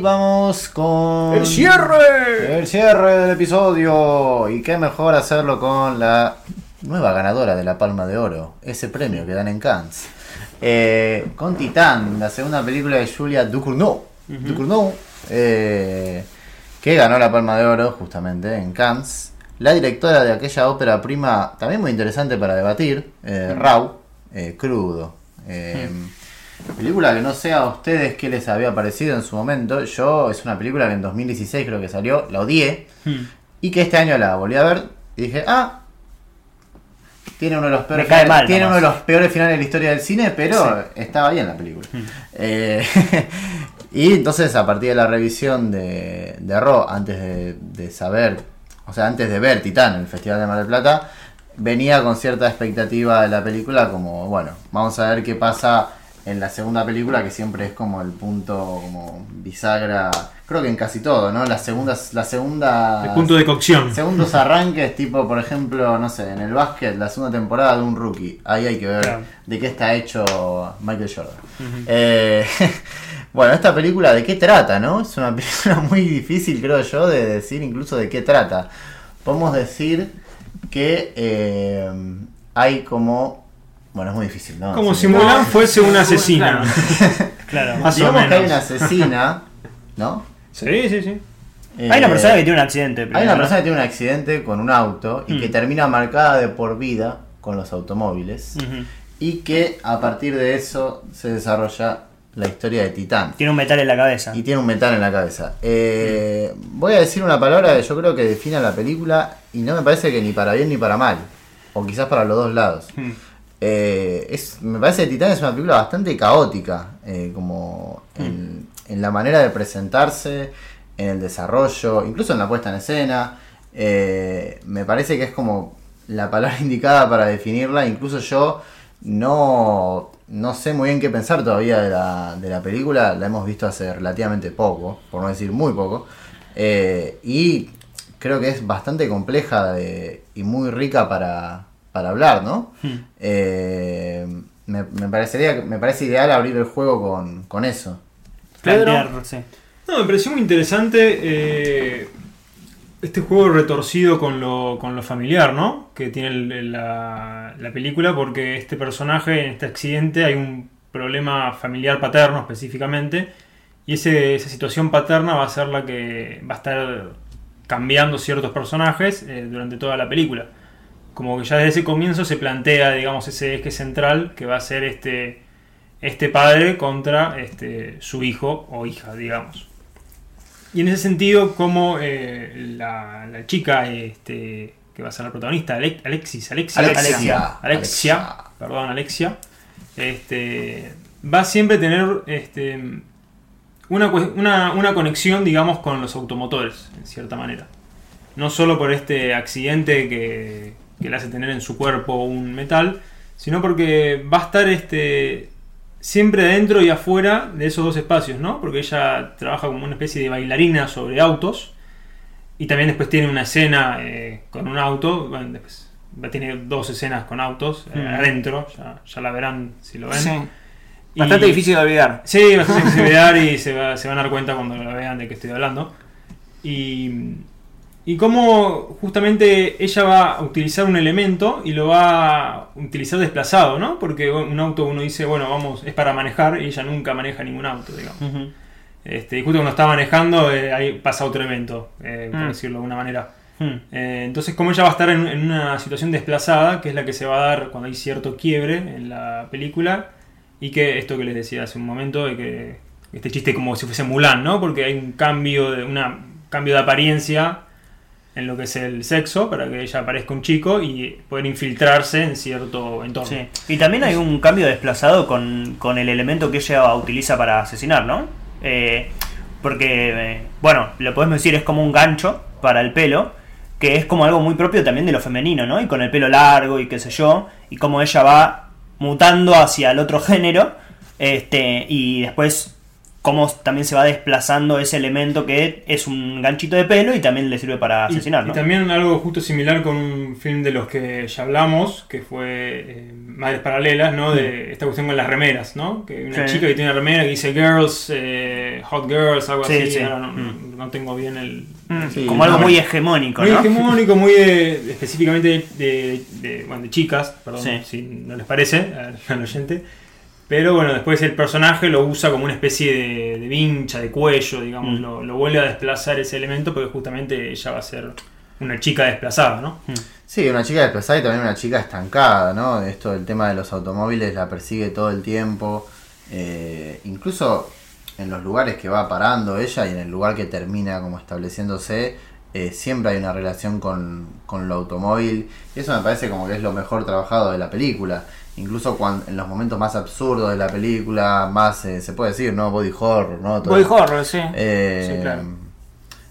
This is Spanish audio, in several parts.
Vamos con... ¡El cierre! El cierre del episodio. Y qué mejor hacerlo con la nueva ganadora de la Palma de Oro. Ese premio que dan en Cannes. Eh, con Titán, la segunda película de Julia Ducournau. Ducournau, eh, que ganó la Palma de Oro justamente en Cannes. La directora de aquella ópera prima, también muy interesante para debatir, eh, Rau, eh, Crudo. Película que no sé a ustedes qué les había parecido en su momento. Yo es una película que en 2016 creo que salió, la odié. Hmm. Y que este año la volví a ver y dije, ah, tiene uno de los peores, finales, mal tiene uno de los peores finales de la historia del cine, pero estaba bien la película. Hmm. Eh, y entonces a partir de la revisión de, de Raw, antes de, de saber, o sea, antes de ver Titán en el Festival de Mar del Plata, venía con cierta expectativa de la película, como, bueno, vamos a ver qué pasa en la segunda película, que siempre es como el punto como bisagra, creo que en casi todo, ¿no? Las segundas, la segunda... El punto de cocción. Segundos arranques, tipo, por ejemplo, no sé, en el básquet, la segunda temporada de un rookie. Ahí hay que ver Claro. de qué está hecho Michael Jordan. Eh, bueno, esta película, ¿de qué trata, no? Es una película muy difícil, creo yo, de decir incluso de qué trata. Podemos decir que eh, hay como... Bueno, es muy difícil, ¿no? Como si Mulan fuese una asesina. Claro. Más o Digamos que hay una asesina, ¿no? Sí, sí, sí. Hay una Eh, persona que tiene un accidente. Hay primero, una ¿no? persona que tiene un accidente con un auto y Mm. que termina marcada de por vida con los automóviles y que a partir de eso se desarrolla la historia de Titán. Tiene un metal en la cabeza. Y tiene un metal en la cabeza. Eh, Voy a decir una palabra que yo creo que define a la película y no me parece que ni para bien ni para mal. O quizás para los dos lados. Mm. Eh, es, me parece que Titán es una película bastante caótica, eh, como en, en la manera de presentarse, en el desarrollo, incluso en la puesta en escena. Eh, me parece que es como la palabra indicada para definirla. Incluso yo no, no sé muy bien qué pensar todavía de la, de la película. La hemos visto hace relativamente poco, por no decir muy poco. Y creo que es bastante compleja de- y muy rica para, para hablar, ¿no? Eh, me, me parecería, me parece ideal abrir el juego con, con eso. Plantear, sí. No, me pareció muy interesante eh, este juego retorcido con lo, con lo familiar, ¿no? Que tiene el- la, la película, porque este personaje, en este accidente, hay un problema familiar paterno específicamente, y ese- esa situación paterna va a ser la que va a estar cambiando ciertos personajes eh, durante toda la película. Como que ya desde ese comienzo se plantea, digamos, ese eje central que va a ser este, este padre contra este, su hijo o hija, digamos. Y en ese sentido, como eh, la, la chica este, que va a ser la protagonista, Ale- Alexis, Alexia, Alexia. Alexia, Alexia. perdón, Alexia, este, va a siempre tener este, una, una, una conexión, digamos, con los automotores, en cierta manera. No solo por este accidente que, que le hace tener en su cuerpo un metal, sino porque va a estar este, siempre dentro y afuera de esos dos espacios, ¿no? Porque ella trabaja como una especie de bailarina sobre autos y también después tiene una escena eh, con un auto, bueno, después va a tener dos escenas con autos eh, Mm. adentro, ya, ya la verán si lo ven. Sí. Y- Bastante difícil de olvidar. Sí, bastante difícil de dar y se, va- se van a dar cuenta cuando la vean de qué estoy hablando. Y, y cómo justamente ella va a utilizar un elemento y lo va a utilizar desplazado, ¿no? Porque un auto uno dice, bueno, vamos, es para manejar y ella nunca maneja ningún auto, digamos. Este, y justo cuando está manejando, eh, ahí pasa otro evento, eh, por Mm. decirlo de alguna manera. Hmm. Eh, entonces, como ella va a estar en, en una situación desplazada, que es la que se va a dar cuando hay cierto quiebre en la película, y que esto que les decía hace un momento, de que este chiste como si fuese Mulan, ¿no? Porque hay un cambio de una cambio de apariencia en lo que es el sexo para que ella parezca un chico y poder infiltrarse en cierto entorno. Y también hay un cambio desplazado con, con el elemento que ella utiliza para asesinar, ¿no? Eh, porque, eh, bueno, lo podemos decir, es como un gancho para el pelo, que es como algo muy propio también de lo femenino, ¿no? Y con el pelo largo y qué sé yo, y cómo ella va mutando hacia el otro género, este, y después cómo también se va desplazando ese elemento que es un ganchito de pelo y también le sirve para asesinar, y, ¿no? también algo justo similar con un film de los que ya hablamos, que fue eh, Madres Paralelas, ¿no? De esta cuestión con las remeras, ¿no? Que una Mm. Sí. chica que tiene una remera que dice Girls, eh, Hot Girls, algo Sí, así. sí. ahora no, Mm. no tengo bien el... Mm, como algo muy hegemónico, Muy ¿no? hegemónico, muy de- específicamente de, de- de- bueno, de chicas, perdón, si no les parece al oyente. Pero bueno, después el personaje lo usa como una especie de, de vincha, de cuello, digamos, Mm. lo, lo vuelve a desplazar ese elemento porque justamente ella va a ser una chica desplazada, ¿no? Sí, una chica desplazada y también una chica estancada, ¿no? Esto del tema de los automóviles la persigue todo el tiempo. eh, incluso en los lugares que va parando ella y en el lugar que termina como estableciéndose, eh, siempre hay una relación con, con lo automóvil. Y eso me parece como que es lo mejor trabajado de la película. Incluso cuando, en los momentos más absurdos de la película, más eh, se puede decir, ¿no? Body horror, ¿no? Todo- Body horror, sí. eh, Sí, claro.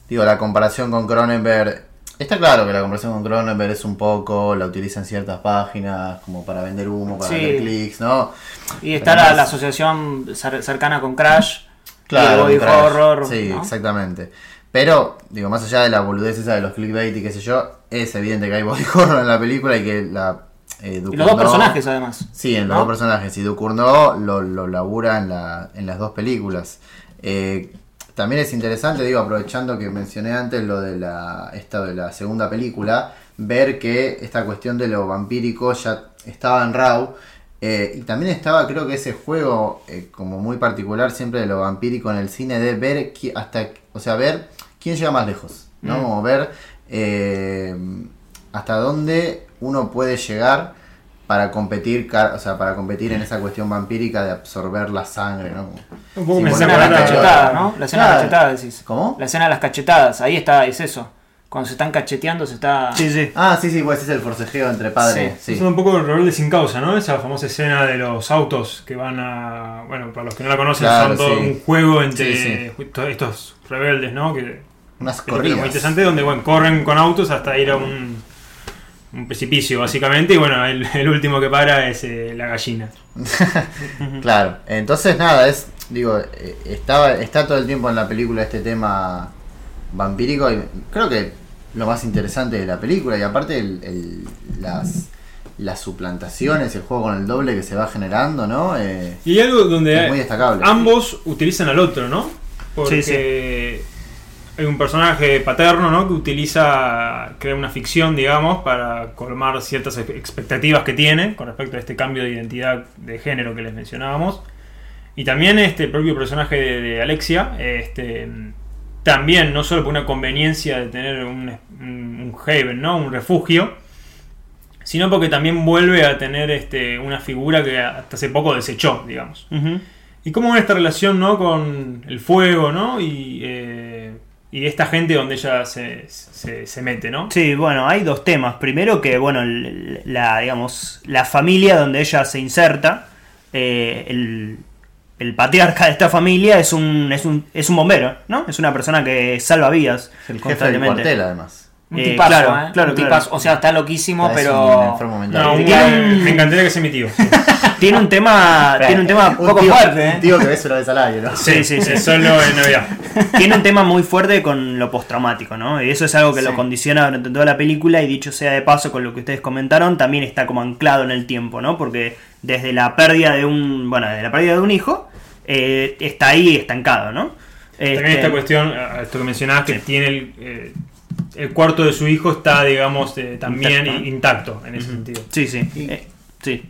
Digo, la comparación con Cronenberg. Está claro que la comparación con Cronenberg es un poco, la utiliza en ciertas páginas como para vender humo, para Sí. vender clics, ¿no? Y está la, asociación cer- cercana con Crash. Claro, y el body Crash. horror. Sí, ¿no? exactamente. Pero, digo, más allá de la boludez esa de los clickbait y qué sé yo, es evidente que hay body horror en la película y que la. Eh, Y los dos personajes, además. Sí, en los ¿no? dos personajes. Y Ducournau lo, lo labura en, la, en las dos películas. Eh, también es interesante, digo, aprovechando que mencioné antes lo de la, esta de la segunda película, ver que esta cuestión de lo vampírico ya estaba en Raw. eh, y también estaba, creo que ese juego eh, como muy particular siempre de lo vampírico en el cine, de ver qui- hasta, o sea, ver quién llega más lejos, ¿no? Mm. Ver hasta dónde uno puede llegar para competir, o sea, para competir en esa cuestión vampírica de absorber la sangre, ¿no? Un poco Sí, La escena de las cachetadas, ¿no? La escena de las cachetadas, decís. ¿Cómo? La escena de las cachetadas, ahí está, es eso. Cuando se están cacheteando, se está. Sí, sí. Ah, sí, sí, pues es el forcejeo entre padres. Sí, Es un poco el rebelde sin causa, ¿no? Esa famosa escena de los autos que van a. Bueno, para los que no la conocen, Claro, son todo sí. un juego entre Sí, estos rebeldes, ¿no? Que Unas película muy corridas. interesante donde bueno, corren con autos hasta ir a un, un precipicio, básicamente. Y bueno, el, el último que para es eh, la gallina. Claro, entonces nada, es, digo, eh, estaba, está todo el tiempo en la película este tema vampírico y creo que lo más interesante de la película y aparte el- el- las, las suplantaciones, el juego con el doble que se va generando, ¿no? Eh, Y hay algo donde es muy destacable. ambos utilizan al otro, ¿no? Porque hay un personaje paterno, ¿no? Que utiliza, crea una ficción, digamos, para colmar ciertas ex- expectativas que tiene con respecto a este cambio de identidad de género que les mencionábamos. Y también este propio personaje de, de Alexia, este, también, no solo por una conveniencia de tener un, un, haven, ¿no? Un refugio, sino porque también vuelve a tener este, una figura que hasta hace poco desechó, digamos. ¿Y cómo es esta relación ¿no? con el fuego ¿no? y, eh, y esta gente donde ella se, se, se mete? ¿no? Sí, bueno, hay dos temas. Primero que, bueno, el- la, digamos, la familia donde ella se inserta, eh, el, el patriarca de esta familia es un, es un, es un bombero, ¿no? Es una persona que salva vidas el jefe del cuartel además. Un Eh, tipazo, claro, ¿eh? claro, un claro. tipazo. O sea, está loquísimo, Está, es un pero. mental. No, un- me encantaría que sea mi tío. Tiene un tema, tiene un tema Un poco tío- fuerte, ¿eh? Un tío que ves una vez al año, ¿no? Sí, sí, sí. Solo en Navidad. tiene un tema muy fuerte con lo postraumático, ¿no? Y eso es algo que Sí. lo condiciona durante toda la película y dicho sea de paso con lo que ustedes comentaron, también está como anclado en el tiempo, ¿no? Porque desde la pérdida de un, bueno, de la pérdida de un hijo, eh, está ahí estancado, ¿no? También Este, esta cuestión, esto que mencionabas, que tiene el, eh, el cuarto de su hijo está, digamos, eh, también Intacto. intacto, en ese sentido. Sí, sí. Y- eh, sí.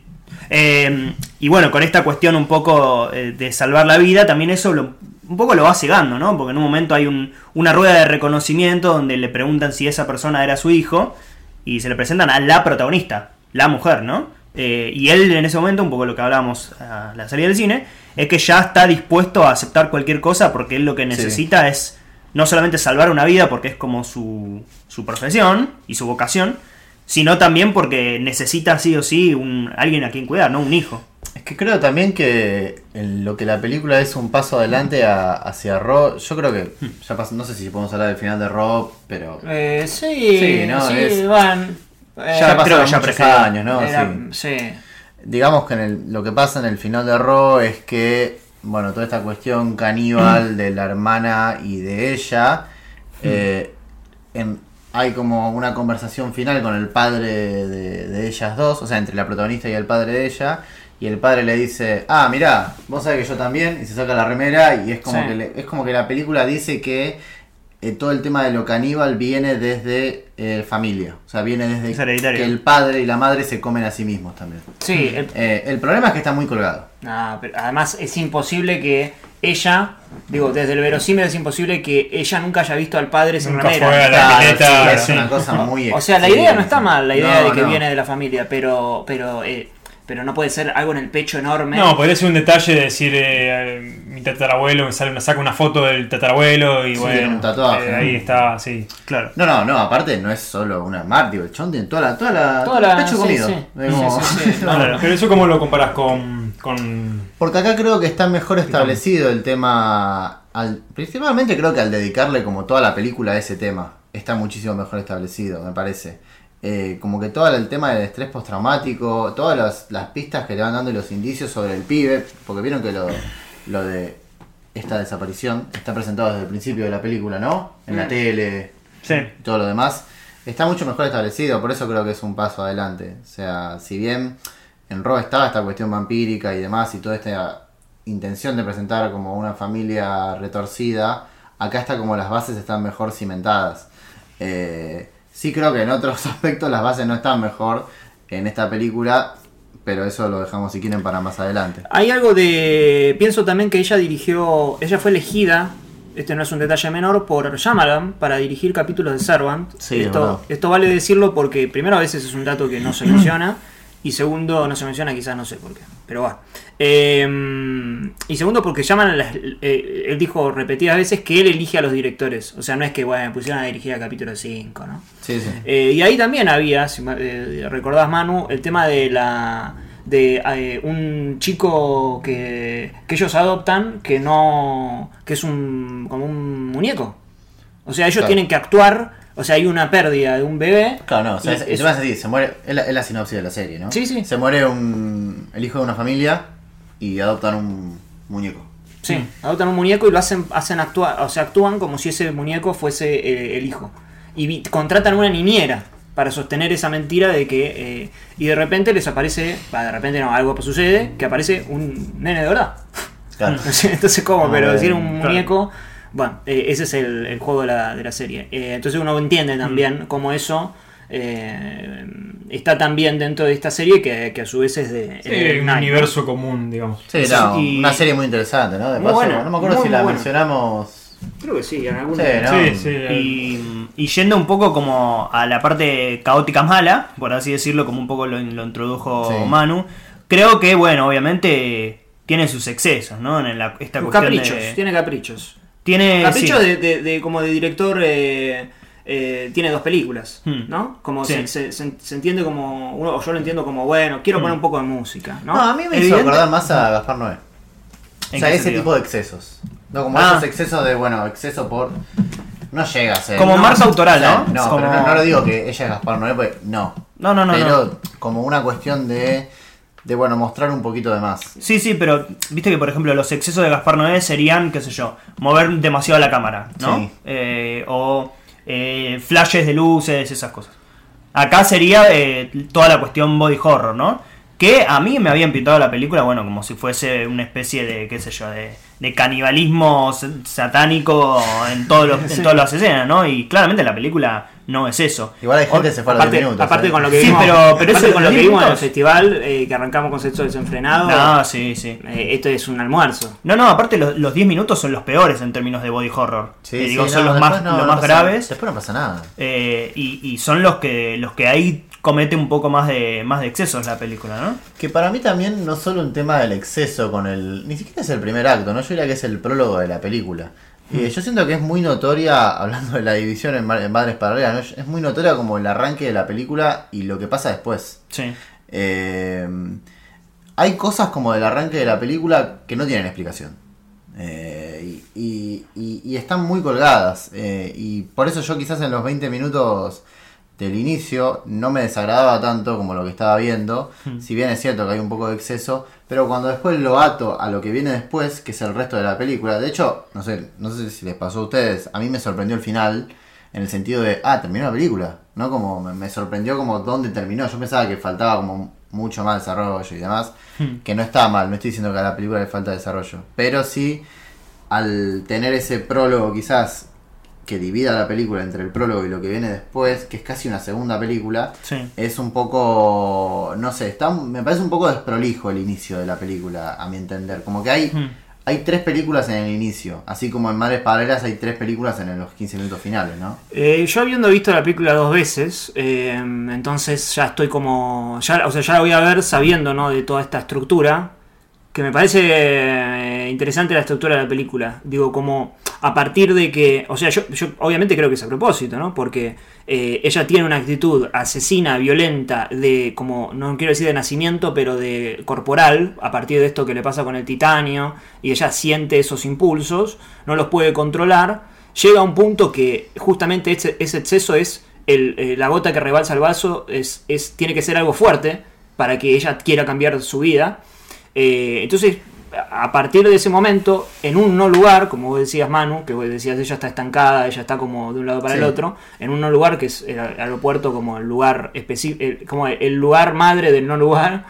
Eh, y bueno, con esta cuestión un poco eh, de salvar la vida, también eso lo- un poco lo va cegando, ¿no? Porque en un momento hay un- una rueda de reconocimiento donde le preguntan si esa persona era su hijo y se le presentan a la protagonista, la mujer, ¿no? Eh, y él en ese momento, un poco lo que hablábamos a la salida del cine, es que ya está dispuesto a aceptar cualquier cosa porque él lo que necesita es no solamente salvar una vida porque es como su, su profesión y su vocación, sino también porque necesita sí o sí un, alguien a quien cuidar, ¿no? Un hijo. Es que creo también que en lo que la película es un paso adelante a- hacia Rob, yo creo que ya pas- no sé si podemos hablar del final de Rob, pero Eh, sí, Sí, sí, no, es- van. eh, ya creo pasaron que ya muchos años, ¿no? era- Sí. sí. Digamos que en el- lo que pasa en el final de Raw es que bueno, toda esta cuestión caníbal de la hermana y de ella, eh, en- hay como una conversación final con el padre de, de ellas dos, o sea, entre la protagonista y el padre de ella, y el padre le dice, ah, mirá, vos sabés que yo también, y se saca la remera, y es como, Sí. que, le- es como que la película dice que eh, todo el tema de lo caníbal viene desde eh, familia, o sea, viene Es desde que el padre y la madre se comen a sí mismos también. Sí, el- Eh, el problema es que está muy colgado. No, pero además es imposible que ella, digo, desde el verosímil es imposible que ella nunca haya visto al padre sin Nunca remera. fue a la Claro, pileta, sí, es sí. una cosa muy O sea, la idea no está mal, la idea No, de que no. viene de la familia, pero pero eh, pero no puede ser algo en el pecho enorme. No, podría ser un detalle de decir eh, mi tatarabuelo, me sale una, saca una foto del tatarabuelo y Sí, bueno, un tatuaje, eh, ¿no? ahí está, sí. Claro. No, no, no, aparte no es solo una mar, digo, el chon tiene toda la, toda la, Toda todo el la- pecho sí, comido. sí. Como- Sí, sí, sí. No, no. Pero eso cómo lo comparas con, con Porque acá creo que está mejor establecido el tema, al, principalmente creo que al dedicarle como toda la película a ese tema, está muchísimo mejor establecido, me parece. Eh, como que todo el tema del estrés postraumático, todas las, las pistas que le van dando y los indicios sobre el pibe, porque vieron que lo, lo de esta desaparición está presentado desde el principio de la película, ¿no? En la Mm. tele, Sí. y todo lo demás, está mucho mejor establecido, por eso creo que es un paso adelante. O sea, si bien en Raw estaba esta cuestión vampírica y demás, y toda esta intención de presentar como una familia retorcida, acá está como las bases están mejor cimentadas. Eh, sí creo que en otros aspectos las bases no están mejor en esta película, pero eso lo dejamos si quieren para más adelante. Hay algo de. Pienso también que ella dirigió. Ella fue elegida. Este no es un detalle menor por Shyamalan para dirigir capítulos de Servant. Sí, es esto, esto vale decirlo porque primero a veces es un dato que no se menciona y segundo no se menciona quizás no sé por qué, pero va. Eh, y segundo porque Shyamalan las- eh, él dijo repetidas veces que él elige a los directores, o sea no es que bueno, me pusieron a dirigir a capítulo 5, ¿no? Sí, sí. Eh, y ahí también había, si eh, recordás Manu, el tema de la de un chico que, que ellos adoptan que no que es un como un muñeco. O sea, ellos Claro. tienen que actuar, o sea, hay una pérdida de un bebé. Claro, no, o sea, es, así, se muere, es la, es la sinopsis de la serie, ¿no? Sí, sí. Se muere un, el hijo de una familia y adoptan un muñeco. Sí, adoptan un muñeco y lo hacen hacen actuar, o sea, actúan como si ese muñeco fuese eh, el hijo. Y vi- contratan una niñera para sostener esa mentira de que eh, y de repente les aparece, de repente no, algo sucede, que aparece un nene de verdad. Claro. Entonces, ¿cómo? No, Pero decir un claro. Bueno, eh, ese es el, el juego de la, de la serie. Eh, entonces uno entiende también cómo eso eh, está también dentro de esta serie que, que a su vez es de. sí, un Nine, universo común, digamos. Sí, Sí, no, y- una serie muy interesante, ¿no? De paso, buena, no me acuerdo si la buena. mencionamos. Creo que sí, en algún Sí, ¿no? Sí, sí. Y, y yendo un poco como a la parte caótica mala, por así decirlo, como un poco lo, lo introdujo Sí. Manu, creo que, bueno, obviamente tiene sus excesos, ¿no? En la, esta cuestión Caprichos, de- tiene caprichos. Tiene, Caprichos sí. de, de- de- como de director. eh, eh, tiene dos películas, Hmm. ¿no? Como Sí. se, se- se- se entiende como. Uno, o yo lo entiendo como, bueno, quiero poner un poco de música, ¿no? No, a mí me hizo Evidente- acordar más a Gaspar Noé. O ¿En sea, ese sentido? tipo de excesos. No como Ah. esos excesos de, bueno, exceso por. No llega a ser. Como no, marca autoral, ¿no? No, Como- pero no, no lo digo que ella es Gaspar Noé, pues no. No, no, no, Pero no. como una cuestión de. De, bueno, mostrar un poquito de más. Sí, sí, pero viste que por ejemplo los excesos de Gaspar Noé serían, qué sé yo, mover demasiado la cámara, ¿no? Sí. Eh, o eh, flashes de luces, esas cosas. Acá sería eh, toda la cuestión body horror, ¿no? Que a mí me habían pintado la película, bueno, como si fuese una especie de, qué sé yo, de, de canibalismo satánico en, todos los, en todas las escenas, ¿no? Y claramente la película no es eso. Igual hay gente que se fue a los Aparte, 10 minutos. aparte ¿eh? con lo que Sí, vimos, pero- pero aparte eso con lo que vimos en el festival, eh, que arrancamos con sexo desenfrenado, No, sí, sí. eh, esto es un almuerzo. No, no, aparte los, los 10 minutos son los peores en términos de body horror. Sí, Eh, sí, digo, no, son los más, no, los no más pasa- graves. Después no pasa nada. eh, y, y son los que los que ahí comete un poco más de más de excesos la película, ¿no? Que para mí también no solo un tema del exceso con el... Ni siquiera es el primer acto, ¿no? Yo diría que es el prólogo de la película. Hmm. Eh, yo siento que es muy notoria, hablando de la división en, ma- en Madres Paralelas, ¿no? es muy notoria como el arranque de la película y lo que pasa después. Sí. Eh, hay cosas como del arranque de la película que no tienen explicación. Eh, y, y- y- y están muy colgadas. eh, y por eso yo quizás en los 20 minutos del inicio no me desagradaba tanto como lo que estaba viendo. Hmm. Si bien es cierto que hay un poco de exceso, pero cuando después lo ato a lo que viene después, que es el resto de la película. De hecho, no sé, no sé si les pasó a ustedes, a mí me sorprendió el final. En el sentido de, ah, terminó la película, ¿no? Como me, me sorprendió como dónde terminó. Yo pensaba que faltaba como mucho más desarrollo y demás. Hmm. Que no está mal, no estoy diciendo que a la película le falta desarrollo. Pero sí, al tener ese prólogo quizás que divida la película entre el prólogo y lo que viene después, que es casi una segunda película, Sí. es un poco, no sé, está, me parece un poco desprolijo el inicio de la película, a mi entender. Como que hay, Hmm. hay tres películas en el inicio, así como en Madres Paralelas hay tres películas en los 15 minutos finales, ¿no? Eh, yo habiendo visto la película dos veces, eh, entonces ya estoy como. Ya, o sea, ya la voy a ver sabiendo ¿no? de toda esta estructura. Que me parece eh, interesante la estructura de la película. Digo, como a partir de que. O sea, yo, yo obviamente creo que es a propósito, ¿no? Porque eh, ella tiene una actitud asesina, violenta, de. como. no quiero decir de nacimiento, pero de corporal, a partir de esto que le pasa con el titanio. Y ella siente esos impulsos, no los puede controlar llega a un punto que justamente ese, exceso es el, eh, la gota que rebalsa el vaso, es, es, tiene que ser algo fuerte para que ella quiera cambiar su vida. Eh, entonces, a partir de ese momento, en un no lugar, como vos decías Manu, que vos decías ella está estancada, ella está como de un lado para el otro, en un no lugar que es el aeropuerto como el lugar específico, como el lugar madre del no lugar,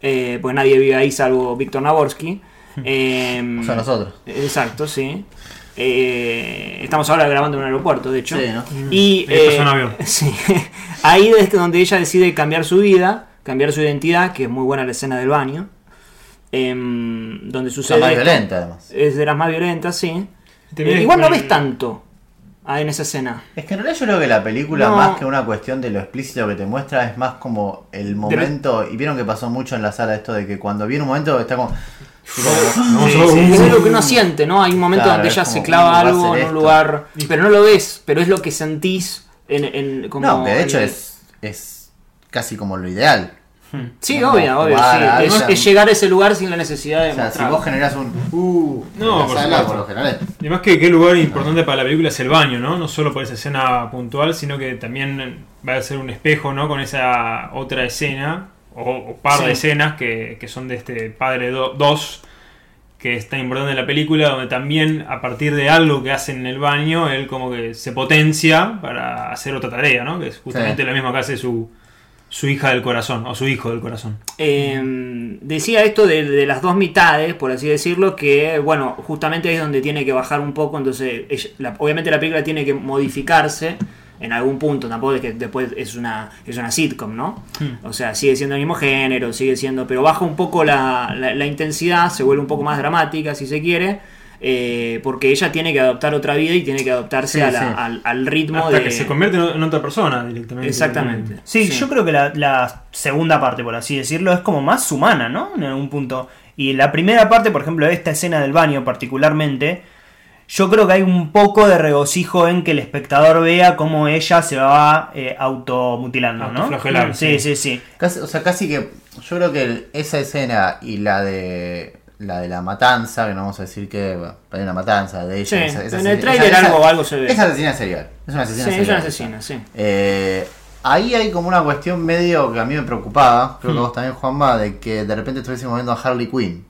eh, pues nadie vive ahí salvo Víctor Naborsky. Eh, O sea, nosotros. Exacto, sí. Eh, estamos ahora grabando en un aeropuerto, de hecho. Sí, ¿no? Y Ahí pasó eh, un avión. sí. ahí es donde ella decide cambiar su vida, cambiar su identidad, que es muy buena la escena del baño. Em, donde sucede. más esto. violenta además. Es de las más violentas, sí. Eh, igual no ves tanto ah, en esa escena. Es que en realidad yo creo que la película, No. más que una cuestión de lo explícito que te muestra, es más como el momento. Y vieron que pasó mucho en la sala esto de que cuando viene un momento está como. No, Sí, solo sí, un- es lo que uno siente, ¿no? Hay un momento Claro, donde ella se clava "Uh, va a algo en un esto". lugar, pero no lo ves, pero es lo que sentís en, en- como No, que de hecho en- es, es casi como lo ideal. Sí, obvio, obvio, sí. Es, llegar a ese lugar sin la necesidad de O sea, si mostrar. vos generás un. Uh, No, en la por sala, supuesto. por lo general. Además que qué lugar importante para la película es el baño, ¿no? No solo por esa escena puntual, sino que también va a ser un espejo, ¿no? Con esa otra escena, o, o par Sí. de escenas que, que son de este Padre 2, que es tan importante en la película, donde también a partir de algo que hace en el baño, él como que se potencia para hacer otra tarea, ¿no? Que es justamente Sí. lo mismo que hace su, su hija del corazón, o su hijo del corazón. Eh, decía esto de, de las dos mitades, por así decirlo, que bueno, justamente ahí es donde tiene que bajar un poco, entonces ella- la- obviamente la película tiene que modificarse en algún punto, tampoco es que después es una, es una sitcom, ¿no? Hmm. O sea, sigue siendo el mismo género, sigue siendo, pero baja un poco la, la- la intensidad, se vuelve un poco más dramática, si se quiere, eh, porque ella tiene que adoptar otra vida y tiene que adaptarse Sí, a la- sí. al, al ritmo Hasta de... que se convierte en otra persona directamente. Exactamente. Sí, yo creo que la, la segunda parte, por así decirlo, es como más humana, ¿no? En algún punto. Y la primera parte, por ejemplo, esta escena del baño particularmente, yo creo que hay un poco de regocijo en que el espectador vea cómo ella se va eh, automutilando, ¿no? Sí, sí. sí, sí. Casi, o sea, casi que. Yo creo que esa escena y la de. La de la matanza, que no vamos a decir que. Bueno, hay una matanza de ella. Sí, esa- esa- en el tráiler esa- algo, algo se ve. Esa asesina serial. Es una asesina Sí, es serial. una asesina, sí. Eh, ahí hay como una cuestión medio que a mí me preocupaba, creo que Hmm. vos también, Juanma, de que de repente estuviésemos viendo a Harley Quinn.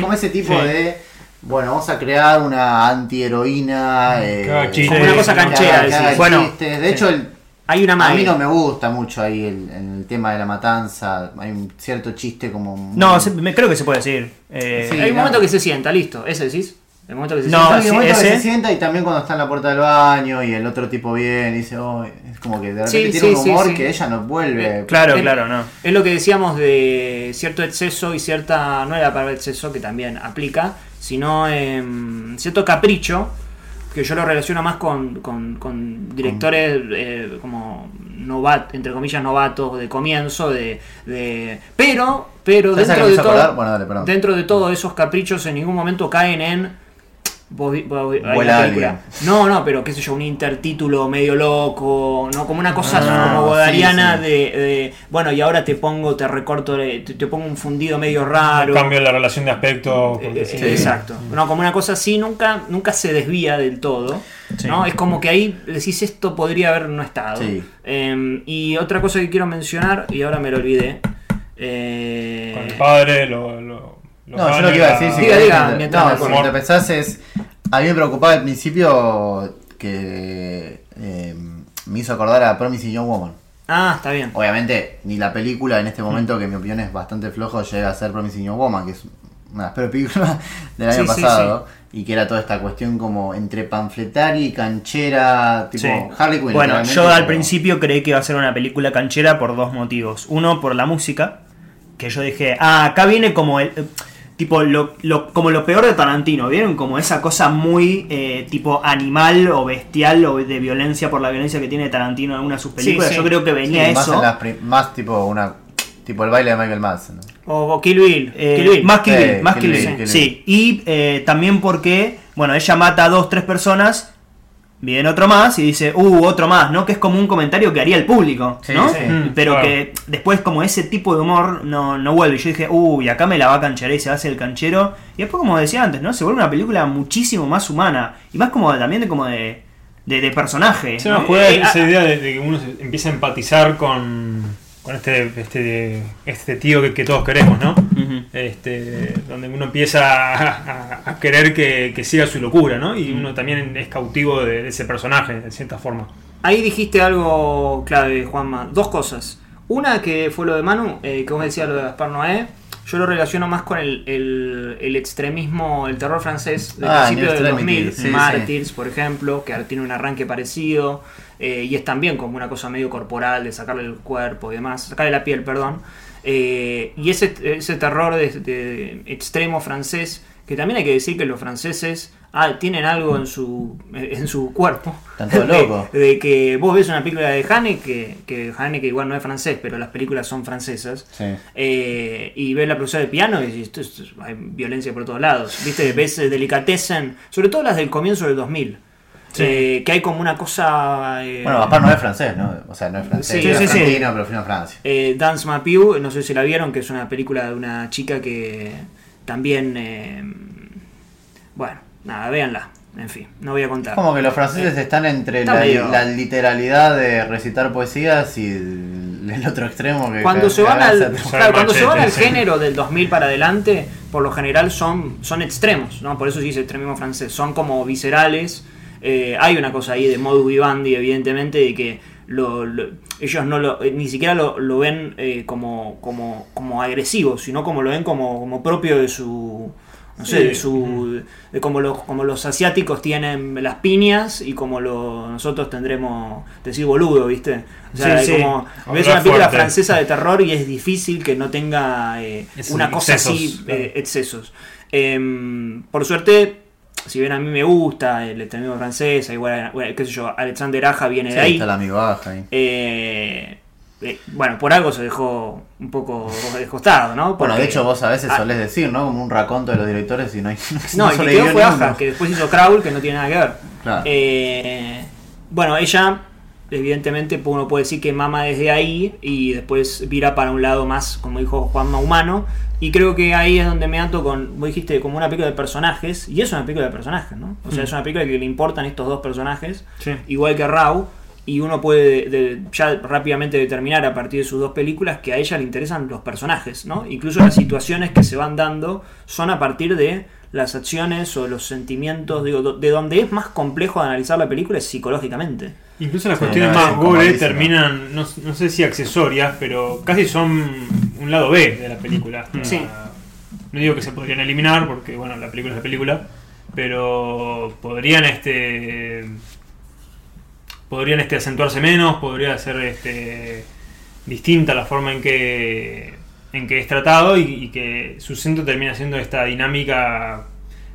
Como ese tipo sí. de. Bueno, vamos a crear una antiheroína. Eh, haga chistes. Como una cosa que canchera, que haga decís. Bueno, chistes. de hecho, el- Hay una a madre. mí no me gusta mucho ahí el, el tema de la matanza. Hay un cierto chiste como. muy- No, se- me, creo que se puede decir. Eh, Sí. Hay un no. momento que se sienta, listo. ¿Ese decís? El momento que se No, sienta. un sí, momento que ese- se sienta y también cuando está en la puerta del baño y el otro tipo viene y dice, oh, es como que de repente Sí, tiene sí, un humor sí. que ella no vuelve. claro, El- claro, no. Es lo que decíamos de cierto exceso y cierta. No era para exceso, que también aplica, sino em, cierto capricho, que yo lo relaciono más con, con- con directores eh, como novatos, entre comillas, novatos de comienzo, de. de pero, pero ¿Sabes a qué dentro de todo. Bueno, dale. Dentro de todos esos caprichos, en ningún momento caen en Vos la película. No, no, pero qué sé yo, un intertítulo medio loco, ¿no? Como una cosa Ah, como sí, sí. De, de, Bueno, y ahora te pongo, te recorto, te, te pongo un fundido medio raro. Cambio la relación de aspecto. porque Eh, sí. eh, Exacto. No, como una cosa así, nunca, nunca se desvía del todo. Sí. ¿no? Es como que ahí decís esto podría haber no estado. Sí. Eh, y otra cosa que quiero mencionar, y ahora me lo olvidé. eh, Con el padre, lo. lo lo No, yo lo que iba a decir, si Diga, diga, que- mientras no, acuerdo. te pensás es. A mí me preocupaba al principio que eh, me hizo acordar a Promising Young Woman. Ah, está bien. Obviamente, ni la película en este momento, que en mi opinión es bastante flojo, llega a ser Promising Young Woman, que es una de las peores películas del año Sí, sí, pasado. Y que era toda esta cuestión como entre panfletaria y canchera, tipo Sí. Harley Quinn. Bueno, yo al principio creí que iba a ser una película canchera por dos motivos. Uno, por la música, que yo dije, ah, acá viene como el... Tipo, lo, lo- como lo peor de Tarantino, ¿vieron? Como esa cosa muy eh, tipo animal o bestial o de violencia por la violencia que tiene Tarantino en algunas de sus películas. sí. Yo creo que Sí, venía más, eso. en las prim- más tipo una tipo el baile de Michael Madsen. ¿no? O, o Kill Bill. Eh, Kill Bill. Más Kill Sí, Bill, más Kill Kill Bill, Sí, y eh, también porque, bueno, ella mata a dos, tres personas, viene otro más y dice, uh, otro más, ¿no? Que es como un comentario que haría el público, Sí, ¿no? sí. Mm, Pero claro. que después como ese tipo de humor no, no vuelve. Y Yo dije, uh, y acá me la va a cancherar y se va a hacer el canchero. Y después, como decía antes, ¿no? Se vuelve una película muchísimo más humana. Y más como también de como de, de, de personaje. Sí, no, ¿no? juega Eh, esa ah, idea de, de que uno se empieza a empatizar con, con este, este, este tío que, que todos queremos, ¿no? Este, donde uno empieza a, a- a querer que, que siga su locura, ¿no? Y uno también es cautivo de, de ese personaje, de cierta forma. Ahí dijiste algo clave, Juanma. Dos cosas. Una que fue lo de Manu, eh, que vos decías lo de Gaspar Noé. Yo lo relaciono más con el, el- el extremismo, el terror francés del Ah, principio del Extremity, 2000. sí, Mártires, por ejemplo, que tiene un arranque parecido. eh, y es también como una cosa medio corporal, de sacarle el cuerpo y demás. Sacarle la piel, perdón. Eh, y ese, ese terror de, de extremo francés, que también hay que decir que los franceses ah, tienen algo en su, en su cuerpo. Están todos De- de que vos ves una película de Haneke, que Haneke igual no es francés, pero las películas son francesas, Sí. eh, y ves la profesora de piano y esto es- hay violencia por todos lados. ¿Viste? Ves eh, Delicatessen, sobre todo las del comienzo del 2000, eh, que hay como una cosa... eh, Bueno, Gaspar no es francés, ¿no? O sea, no es francés, Sí, es sí, sí. argentino, pero fue a Francia. eh, Dance Mapiu, no sé si la vieron, que es una película de una chica que también... bueno, nada, véanla. En fin, no voy a contar. Como que los franceses están entre la, literalidad de recitar poesías y el, el otro extremo que Cuando que- se van al, claro, cuando se van al género del 2000 para adelante, por lo general son, son extremos, ¿no? Por eso se dice extremismo francés. Son como viscerales. Eh, hay una cosa ahí de modus vivendi, evidentemente, de que lo- lo- ellos no lo, eh, ni siquiera lo, lo ven eh, como, como, como agresivo, sino como lo ven como, como propio de su. No sé, su. de como, los, como los asiáticos tienen las piñas y como lo, nosotros tendremos. decir boludo, ¿viste? O sea, Sí, sí. como. Ves una película fuerte. francesa de terror y es difícil que no tenga eh, una cosa excesos, así, claro. eh, excesos. Em, por suerte, si bien a mí me gusta el extremismo francés, igual, bueno, qué sé yo, Alexander Aja viene Sí, de ahí. está el amigo baja ahí. Eh, eh, bueno, por algo se dejó un poco descostado, ¿no? Bueno, de hecho vos a veces Ah. solés decir, ¿no? Como un raconto de los directores y no hay... No, el que quedó fue. Aja, que después hizo Kraul, que no tiene nada que ver. Claro. Eh, bueno, ella, evidentemente, uno puede decir que mama desde ahí y después vira para un lado más, como dijo Juanma, humano. Y creo que ahí es donde me ato con, vos dijiste, como una película de personajes, y es una película de personajes, ¿no? O sea, es una película que le importan estos dos personajes, Sí. igual que Rau, y uno puede de- ya rápidamente determinar a partir de sus dos películas que a ella le interesan los personajes, ¿no? Incluso las situaciones que se van dando son a partir de las acciones o los sentimientos, digo, de donde es más complejo de analizar la película es psicológicamente. Incluso las Sí, cuestiones no, más gore terminan, no, no sé si accesorias, pero casi son un lado B de la película. Sí. Ah, No digo que se podrían eliminar, porque bueno, la película es la película, pero podrían este podrían este acentuarse menos, podría ser este distinta la forma en que en que es tratado y, y que su centro termina siendo esta dinámica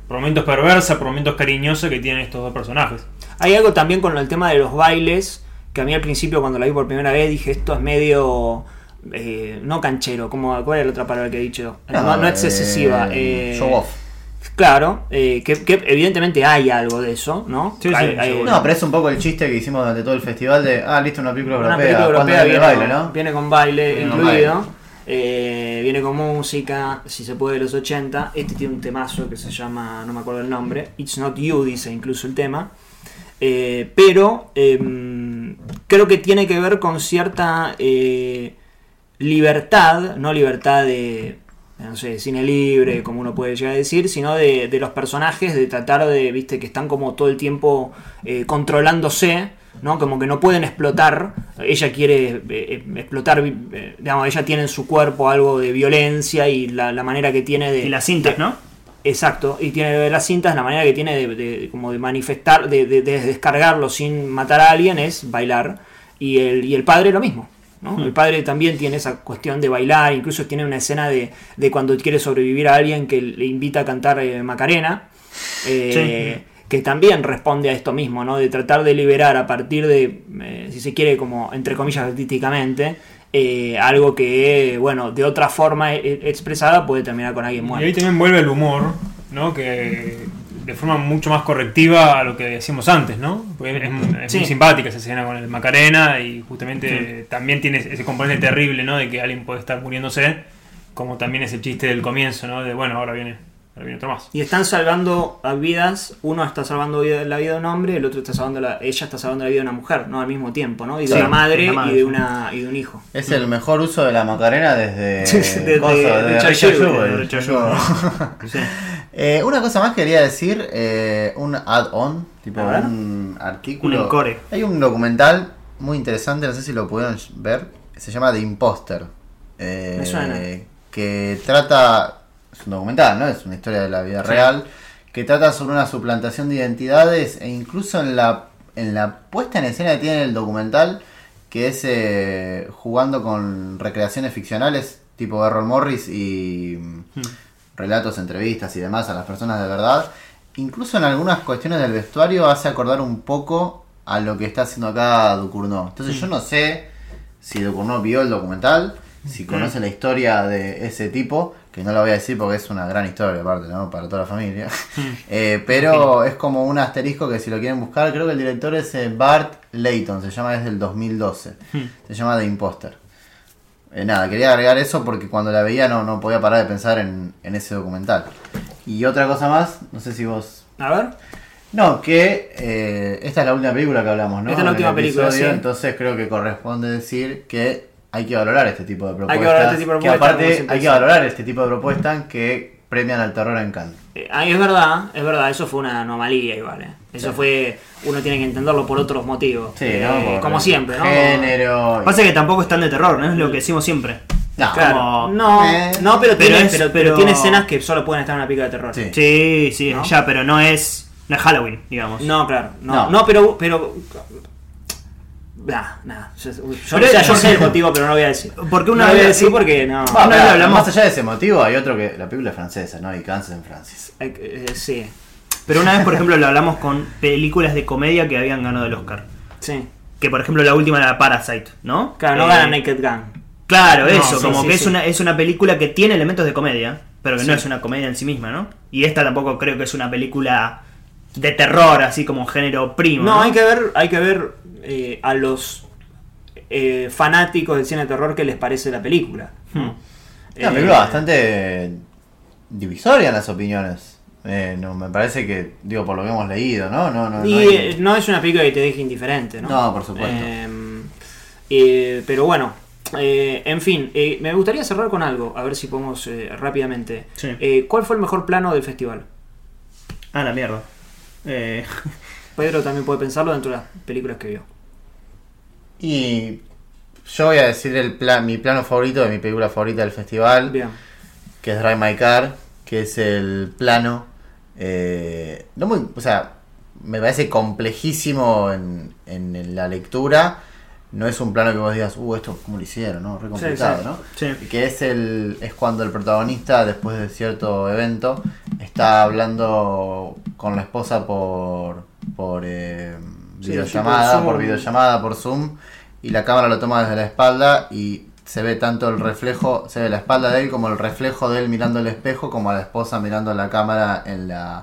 por momentos perversa, por momentos cariñosa que tienen estos dos personajes. Hay algo también con el tema de los bailes, que a mí al principio cuando la vi por primera vez dije esto es medio... eh, no canchero, como, ¿cuál es la otra palabra que he dicho? No, no es eh, excesiva. eh, show off. Claro, eh, que, que evidentemente hay algo de eso, ¿no? Sí, sí, Hay- hay- seguro. No, pero es un poco el chiste que hicimos durante todo el festival de, ah, listo, una película Una europea. película ¿cuándo europea viene baile, con, no? viene con baile Viene con incluido. baile. eh, viene con música, si se puede, de los 80. Este tiene un temazo que se llama, no me acuerdo el nombre, It's Not You, dice incluso el tema. Eh, pero em, creo que tiene que ver con cierta eh, libertad, no libertad de, no sé, cine libre, como uno puede llegar a decir, sino de, de los personajes, de tratar de, viste, que están como todo el tiempo eh, controlándose, ¿no? Como que no pueden explotar, ella quiere eh, eh, explotar, eh, digamos, ella tiene en su cuerpo algo de violencia y la, la manera que tiene de... Y las cintas, ¿no? Exacto, y tiene de las cintas, la manera que tiene de, de- como de manifestar, de descargarlo sin matar a alguien es bailar. Y el, y el padre lo mismo. ¿No? El padre también tiene esa cuestión de bailar, incluso tiene una escena de, de cuando quiere sobrevivir a alguien que le invita a cantar eh, Macarena. eh, Que también responde a esto mismo, ¿no? De tratar de liberar a partir de, eh, si se quiere, como entre comillas artísticamente, eh, algo que, bueno, de otra forma expresada puede terminar con alguien Y muerto. ahí también vuelve el humor, ¿no? Que de forma mucho más correctiva a lo que decíamos antes, ¿no? Porque es, es muy simpática esa escena con el Macarena y justamente también tiene ese componente terrible, ¿no? De que alguien puede estar muriéndose, como también ese chiste del comienzo, ¿no? De bueno, ahora viene, ahora viene otro más. Y están salvando a vidas, uno está salvando vida- la vida de un hombre, el otro está salvando la, ella está salvando la vida de una mujer, ¿no? Al mismo tiempo, ¿no? Y de Sí, una madre, y de una y de un hijo. Es el mejor uso de la Macarena desde. Desde- desde Richard Richard Richard. Eh, una cosa más quería decir, eh, un add-on, tipo A ver. un artículo. Un encore. Hay un documental muy interesante, no sé si lo pudieron ver, se llama The Imposter. eh, Me suena. Que trata, es un documental, ¿no? Es una historia de la vida real, que trata sobre una suplantación de identidades e incluso en la, en la puesta en escena que tiene el documental, que es eh, jugando con recreaciones ficcionales tipo Errol Morris y mm, relatos, entrevistas y demás a las personas de verdad. Incluso en algunas cuestiones del vestuario hace acordar un poco a lo que está haciendo acá Ducournau. Entonces yo no sé si Ducournau vio el documental, si conoce la historia de ese tipo, que no lo voy a decir porque es una gran historia aparte, ¿no? Para toda la familia. Eh, pero es como un asterisco que si lo quieren buscar, creo que el director es eh, Bart Layton, se llama desde el 2012. Se llama The Imposter. Eh, nada, quería agregar eso porque cuando la veía no, no podía parar de pensar en, en ese documental. Y otra cosa más, no sé si vos... A ver. No, que eh, esta es la última película que hablamos, ¿no? Esta es la última película, sí. Entonces creo que corresponde decir que hay que valorar este tipo de propuestas. que valorar este tipo de Que propuestas, como aparte hay que valorar este tipo de propuestas que premian al terror en Cannes. Eh, es verdad, es verdad, eso fue una anomalía igual. eh. Eso fue, uno tiene que entenderlo por otros motivos. Sí, Eh, ¿no? Por como siempre, ¿no? Género. y- Pasa que tampoco están de terror, ¿no? Es lo que decimos siempre. No, Claro. como- No, Eh, no, pero, pero tiene, es- pero, tiene escenas que solo pueden estar en una película de terror. Sí. Sí, sí, ¿No? ya, pero no es, no es Halloween, digamos. No, claro, no, No. no, pero, pero, nah, nah, yo, yo, Pero o sea, es- yo sé el motivo, pero no lo voy a decir. Porque no una lo voy a vez decir porque no. Bueno, una vez pero hablamos- Más allá de ese motivo, hay otro que. La película es francesa, ¿no? Y Cannes en Francis. Eh, eh, sí, Pero una vez, por ejemplo, lo hablamos con películas de comedia que habían ganado el Oscar. sí. Que por ejemplo la última era Parasite, ¿no? Claro, no Eh, gana Naked Gun. Claro, No, eso, sí, como sí, que sí. es una es una película que tiene elementos de comedia, pero que no es una comedia en sí misma, ¿no? Y esta tampoco creo que es una película de terror, así como género primo. No, hay que ver, hay que ver eh, a los eh, fanáticos del cine de terror qué les parece la película. Es una Eh, película bastante divisoria en las opiniones. Eh, no, me parece que, digo, por lo que hemos leído, ¿no? No, no, no Y hay- eh, no es una película que te deje indiferente, ¿no? No, por supuesto. Eh, eh, pero bueno, eh, en fin, eh, me gustaría cerrar con algo, a ver si podemos eh, rápidamente. Sí. Eh, ¿Cuál fue el mejor plano del festival? Ah, la mierda. Eh, Pedro también puede pensarlo dentro de las películas que vio. Y yo voy a decir el plan, mi plano favorito de mi película favorita del festival, Bien. que es Drive My Car, que es el plano, eh, no muy, o sea, me parece complejísimo en, en la lectura. No es un plano que vos digas, uh, esto cómo lo hicieron, ¿no? Re complicado, sí. ¿no? sí. que es el es cuando el protagonista después de cierto evento está hablando con la esposa por por eh, videollamada por videollamada por zoom y la cámara lo toma desde la espalda y se ve tanto el reflejo, se ve la espalda de él como el reflejo de él mirando el espejo, como a la esposa mirando la cámara en la,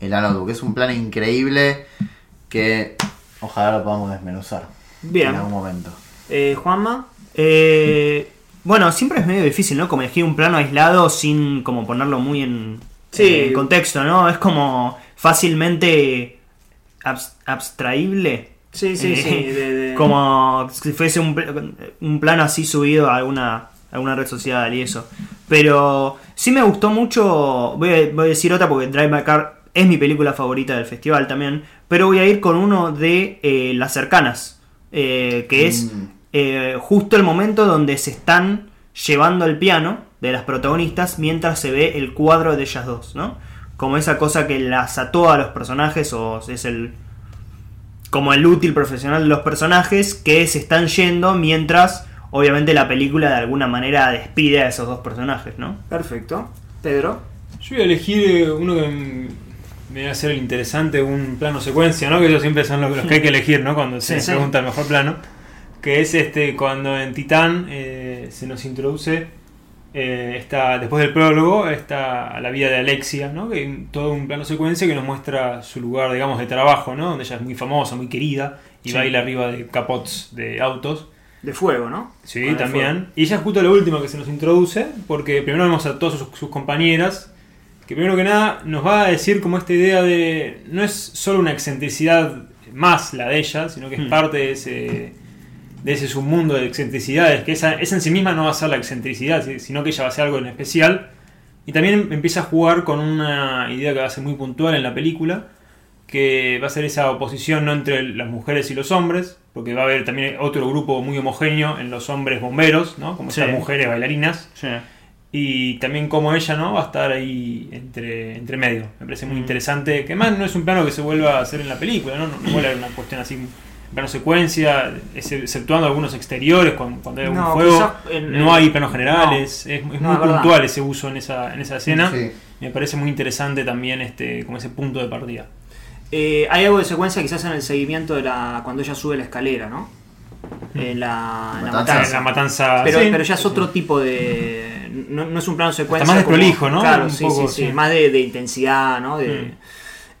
en la notebook. Es un plan increíble que ojalá lo podamos desmenuzar Bien. en algún momento. Eh, Juanma. Eh, bueno, siempre es medio difícil, ¿no? Como elegir un plano aislado sin como ponerlo muy en, Sí. en contexto, ¿no? Es como fácilmente abs- abstraíble. Sí, sí, Eh, sí. de- de- Como si fuese un, un plano así subido a alguna, a alguna red social y eso. Pero sí me gustó mucho. Voy a, voy a decir otra porque Drive My Car es mi película favorita del festival también. Pero voy a ir con uno de eh, Las Cercanas. eh, que es Mm. eh, justo el momento donde se están llevando el piano de las protagonistas mientras se ve el cuadro de ellas dos, ¿no? Como esa cosa que las ató a los personajes o es el como el útil profesional de los personajes que se están yendo mientras obviamente la película de alguna manera despide a esos dos personajes, ¿no? Perfecto. Pedro. Yo voy a elegir eh, uno que me va a ser el interesante, un plano secuencia, ¿no? Que ellos siempre son los, los que hay que elegir, ¿no? Cuando se Sí, sí. pregunta el mejor plano. Que es este cuando en Titán eh, se nos introduce eh, esta, después del prólogo, esta, la vida de Alexia, ¿no? Que todo un plano secuencia que nos muestra su lugar, digamos, de trabajo, ¿no? Donde ella es muy famosa, muy querida y Sí. baila arriba de capots de autos. De fuego, ¿no? Sí, Con también. Y ella es justo lo último que se nos introduce, porque primero vemos a todas sus, sus compañeras, que primero que nada nos va a decir como esta idea de, no es solo una excentricidad más la de ella, sino que es Hmm. parte de ese, de ese submundo de excentricidades, que esa, esa en sí misma no va a ser la excentricidad, si- sino que ella va a ser algo en especial. Y también empieza a jugar con una idea que va a ser muy puntual en la película, que va a ser esa oposición no entre las mujeres y los hombres, porque va a haber también otro grupo muy homogéneo en los hombres bomberos, ¿no? Como Sí. estas mujeres bailarinas, Sí. y también como ella, ¿no? Va a estar ahí entre, entre medio. Me parece muy Mm. interesante, que más no es un plano que se vuelva a hacer en la película, ¿no? No, no vuelve a ser una cuestión así, plano secuencia, ex- exceptuando algunos exteriores, cuando, cuando hay algún No, fuego, no en- hay planos generales, es, es No, muy es verdad. puntual ese uso en esa, en esa escena. Sí. Me parece muy interesante también este como ese punto de partida. Eh, hay algo de secuencia quizás en el seguimiento de la cuando ella sube la escalera, ¿no? En la, Matanza. matanza. La matanza. Pero, sí, pero ya es otro sí. tipo de. No, no es un plano secuencia. Está más desprolijo, ¿no? Claro, Un sí, poco, sí, sí, sí. Más de, de intensidad, ¿no? De, Mm.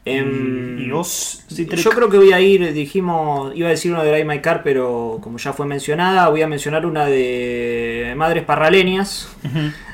Em, Y vos, yo creo que voy a ir, dijimos, iba a decir una de Drive My Car, pero como ya fue mencionada, voy a mencionar una de Madres Paralelas.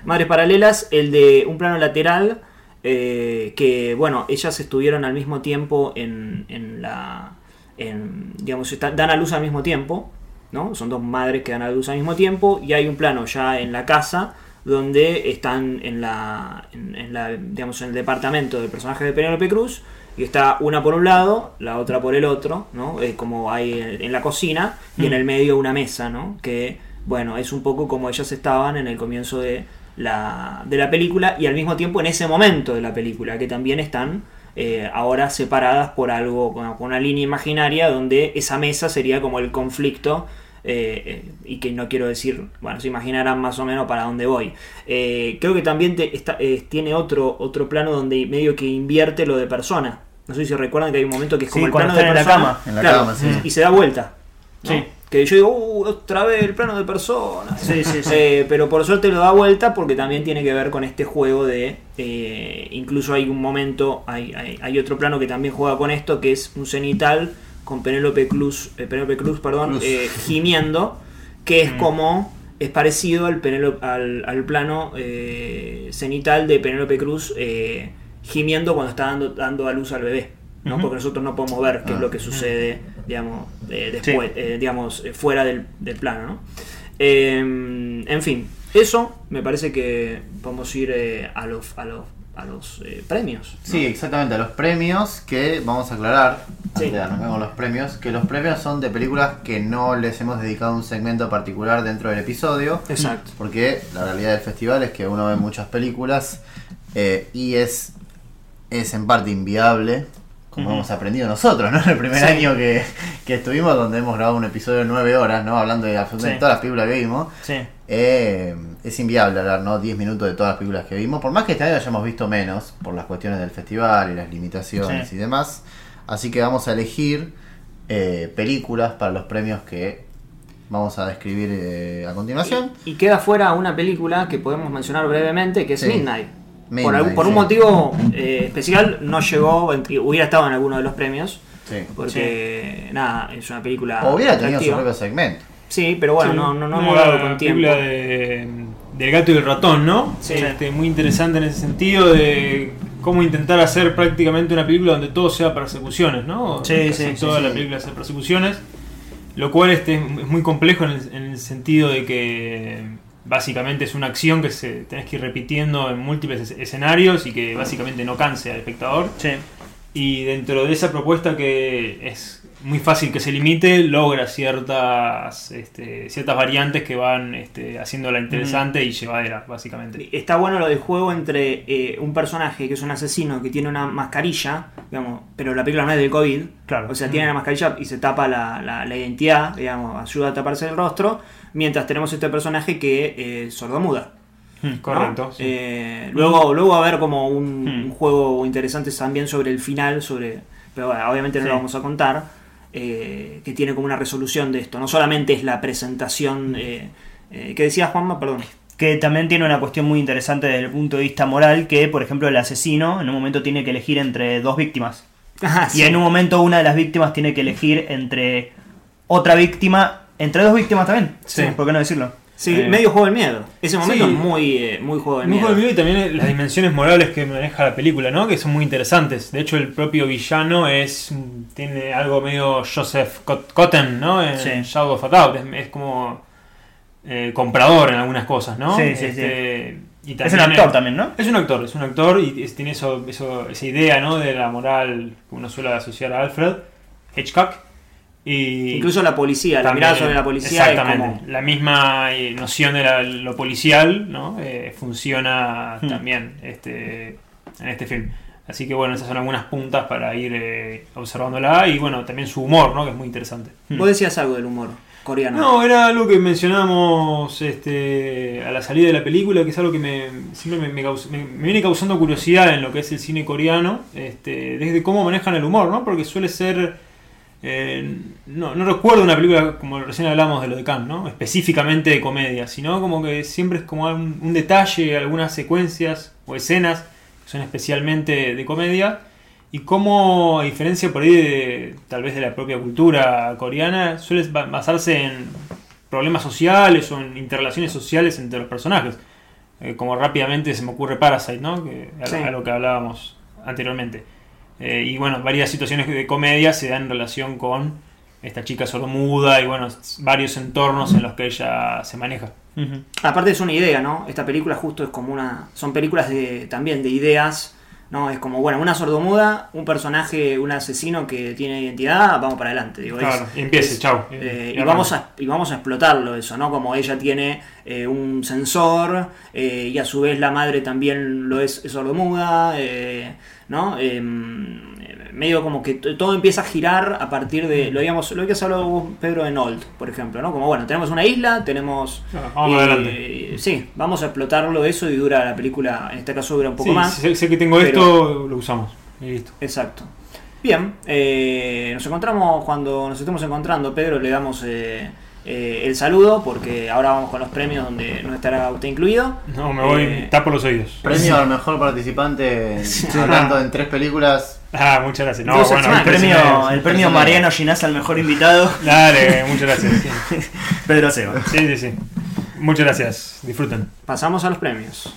Madres Paralelas, el de un plano lateral, eh, que bueno, ellas estuvieron al mismo tiempo en, en la... En, digamos, está- dan a luz al mismo tiempo, ¿no? Son dos madres que dan a luz al mismo tiempo y hay un plano ya en la casa donde están en la, en, en la digamos, en el departamento del personaje de Penélope Cruz y está una por un lado, la otra por el otro, ¿no? Como hay en la cocina y en Mm. el medio una mesa, ¿no? Que, bueno, es un poco como ellas estaban en el comienzo de la, de la película y al mismo tiempo en ese momento de la película, que también están eh, ahora separadas por algo, con una línea imaginaria donde esa mesa sería como el conflicto. Eh, eh, y que no quiero decir, bueno, se imaginarán más o menos para dónde voy. Eh, creo que también te- está- eh, tiene otro, otro plano donde medio que invierte lo de persona. No sé si recuerdan que hay un momento que es Sí, como el plano de en la persona. cama. En la Claro, cama, sí. Y se da vuelta. ¿no? Sí. Que yo digo, "Uh, otra vez el plano de persona. Sí, sí, sí. Eh, pero por suerte lo da vuelta porque también tiene que ver con este juego de. eh, incluso hay un momento, hay, hay, hay otro plano que también juega con esto, que es un cenital con Penélope Cruz, eh, Penélope Cruz, perdón, Cruz. eh, gimiendo, que es Mm. como. Es parecido al, Penélope- al, al plano eh, cenital de Penélope Cruz eh, gimiendo cuando está dando, dando a luz al bebé. ¿no? Porque nosotros no podemos ver qué es Ah. lo que sucede, digamos, eh, después, Sí. eh, digamos, eh, fuera del, del plano, ¿no? Eh, en fin, eso me parece que podemos ir eh, a los, a los, a los eh, premios. ¿no? Sí, exactamente, a los premios que vamos a aclarar, Sí. antes de darnos con los premios, que los premios son de películas que no les hemos dedicado un segmento particular dentro del episodio, Exacto. porque la realidad del festival es que uno ve muchas películas eh, y es, es en parte inviable, como hemos aprendido nosotros, ¿no? En el primer Sí. año que, que estuvimos, donde hemos grabado un episodio de 9 horas, ¿no? Hablando de absolutamente Sí. todas las películas que vimos. Sí. Eh, es inviable hablar, ¿no? 10 minutos de todas las películas que vimos, por más que este año hayamos visto menos, por las cuestiones del festival y las limitaciones Sí. y demás. Así que vamos a elegir eh, películas para los premios que vamos a describir eh, a continuación. Y queda fuera una película que podemos mencionar brevemente, que es Sí. Midnight. por, algún- por un motivo eh, especial no llegó, hubiera estado en alguno de los premios, Sí. porque nada, es una película O hubiera tenido su atractiva. propio segmento. Sí, pero bueno, Sí, no, no, no una hemos dado con tiempo. película de- del gato y el ratón, ¿no? Sí. Este, muy interesante en ese sentido de cómo intentar hacer prácticamente una película donde todo sea persecuciones, ¿no? Sí, Casi sí, toda sí. la película sea persecuciones, lo cual este, es muy complejo en el, en el sentido de que básicamente es una acción que se tenés que ir repitiendo en múltiples es- escenarios y que básicamente no canse al espectador. Sí. Y dentro de esa propuesta que es muy fácil que se limite, logra ciertas este, ciertas variantes que van este, haciéndola interesante y llevadera, básicamente. Está bueno lo del juego entre eh, un personaje que es un asesino que tiene una mascarilla, digamos, pero la película no es del COVID. Claro. O sea, tiene la mascarilla y se tapa la, la- la identidad, digamos, ayuda a taparse el rostro. Mientras tenemos este personaje que es sordomuda. ¿no? Correcto. sí. Eh, luego, luego va a haber como un, un juego interesante también sobre el final, sobre. Pero bueno, obviamente no Sí. lo vamos a contar. Eh, que tiene como una resolución de esto. No solamente es la presentación. Eh, eh, ¿Qué decías, Juanma? Perdón. Que también tiene una cuestión muy interesante desde el punto de vista moral, que por ejemplo el asesino en un momento tiene que elegir entre dos víctimas. Ah, Y sí. en un momento una de las víctimas tiene que elegir entre otra víctima, entre dos víctimas también. Sí. ¿Por qué no decirlo? Sí, Eh, medio juego del miedo. Ese momento Sí. es muy, eh, muy juego del Muy miedo. juego del miedo y también las dimensiones morales que maneja la película, ¿no? Que son muy interesantes. De hecho, el propio villano es tiene algo medio Joseph Cot- Cotten, ¿no? En Sí. Shadow of a Doubt. Es, es como eh, comprador en algunas cosas, ¿no? Sí, sí, Este, y Es un actor también, ¿no? Es un actor, es un actor y es- tiene eso, eso- esa idea, ¿no? De la moral que uno suele asociar a Alfred Hitchcock. Y Incluso la policía, la también, mirada sobre la policía es Exactamente. como. La misma eh, noción de la- lo policial, ¿no? Eh, funciona Hmm. también este, en este film. Así que bueno, esas son algunas puntas para ir eh, observándola y bueno, también su humor, ¿no? Que es muy interesante. Vos decías algo del humor coreano. No, era algo que mencionamos este, a la salida de la película, que es algo que me, siempre me, me- me viene causando curiosidad en lo que es el cine coreano, este, desde cómo manejan el humor, ¿no? Porque suele ser... eh, no, no recuerdo una película como recién hablamos de lo de Khan, ¿no? Específicamente de comedia, sino como que siempre es como un, un detalle, algunas secuencias o escenas que son especialmente de comedia. Y cómo, a diferencia por ahí de tal vez de la propia cultura coreana, suele ba- basarse en problemas sociales o en interrelaciones sociales entre los personajes. Eh, como rápidamente se me ocurre Parasite, ¿no? Que, a, Sí. a lo que hablábamos anteriormente. Eh, y bueno, varias situaciones de comedia se dan en relación con esta chica sordomuda y bueno, varios entornos en los que ella se maneja. Aparte es una idea, ¿no? Esta película justo es como una... Son películas de, también de ideas, ¿no? Es como, bueno, una sordomuda, un personaje, un asesino que tiene identidad, vamos para adelante. Digo, Claro, empiece, es- chau. eh, Y y, vamos a, y vamos a explotarlo eso, ¿no? Como ella tiene eh, un sensor eh, y a su vez la madre también lo es, es sordomuda, eh, ¿no? Medio como que todo empieza a girar a partir de, lo habíamos, lo habías hablado vos, Pedro, en Old, por ejemplo, ¿no? Como, bueno, tenemos una isla, tenemos... Bueno, vamos eh, adelante. Sí, vamos a explotarlo eso y dura la película, en este caso dura un poco Sí, más. Sé, sé que tengo pero- esto, lo usamos. Y listo. Exacto. Bien, eh, nos encontramos cuando nos estemos encontrando, Pedro, le damos eh, eh, el saludo porque ahora vamos con los premios donde no estará usted incluido. No, me voy, Eh, tapo los oídos. Premio al mejor participante hablando en tres películas. Ah, muchas gracias. No, Incluso bueno, el premio, el premio Mariano Ginás al mejor invitado, Dale, muchas gracias. Pedro Seba. sí, sí. sí. Muchas gracias. Disfruten. Pasamos a los premios.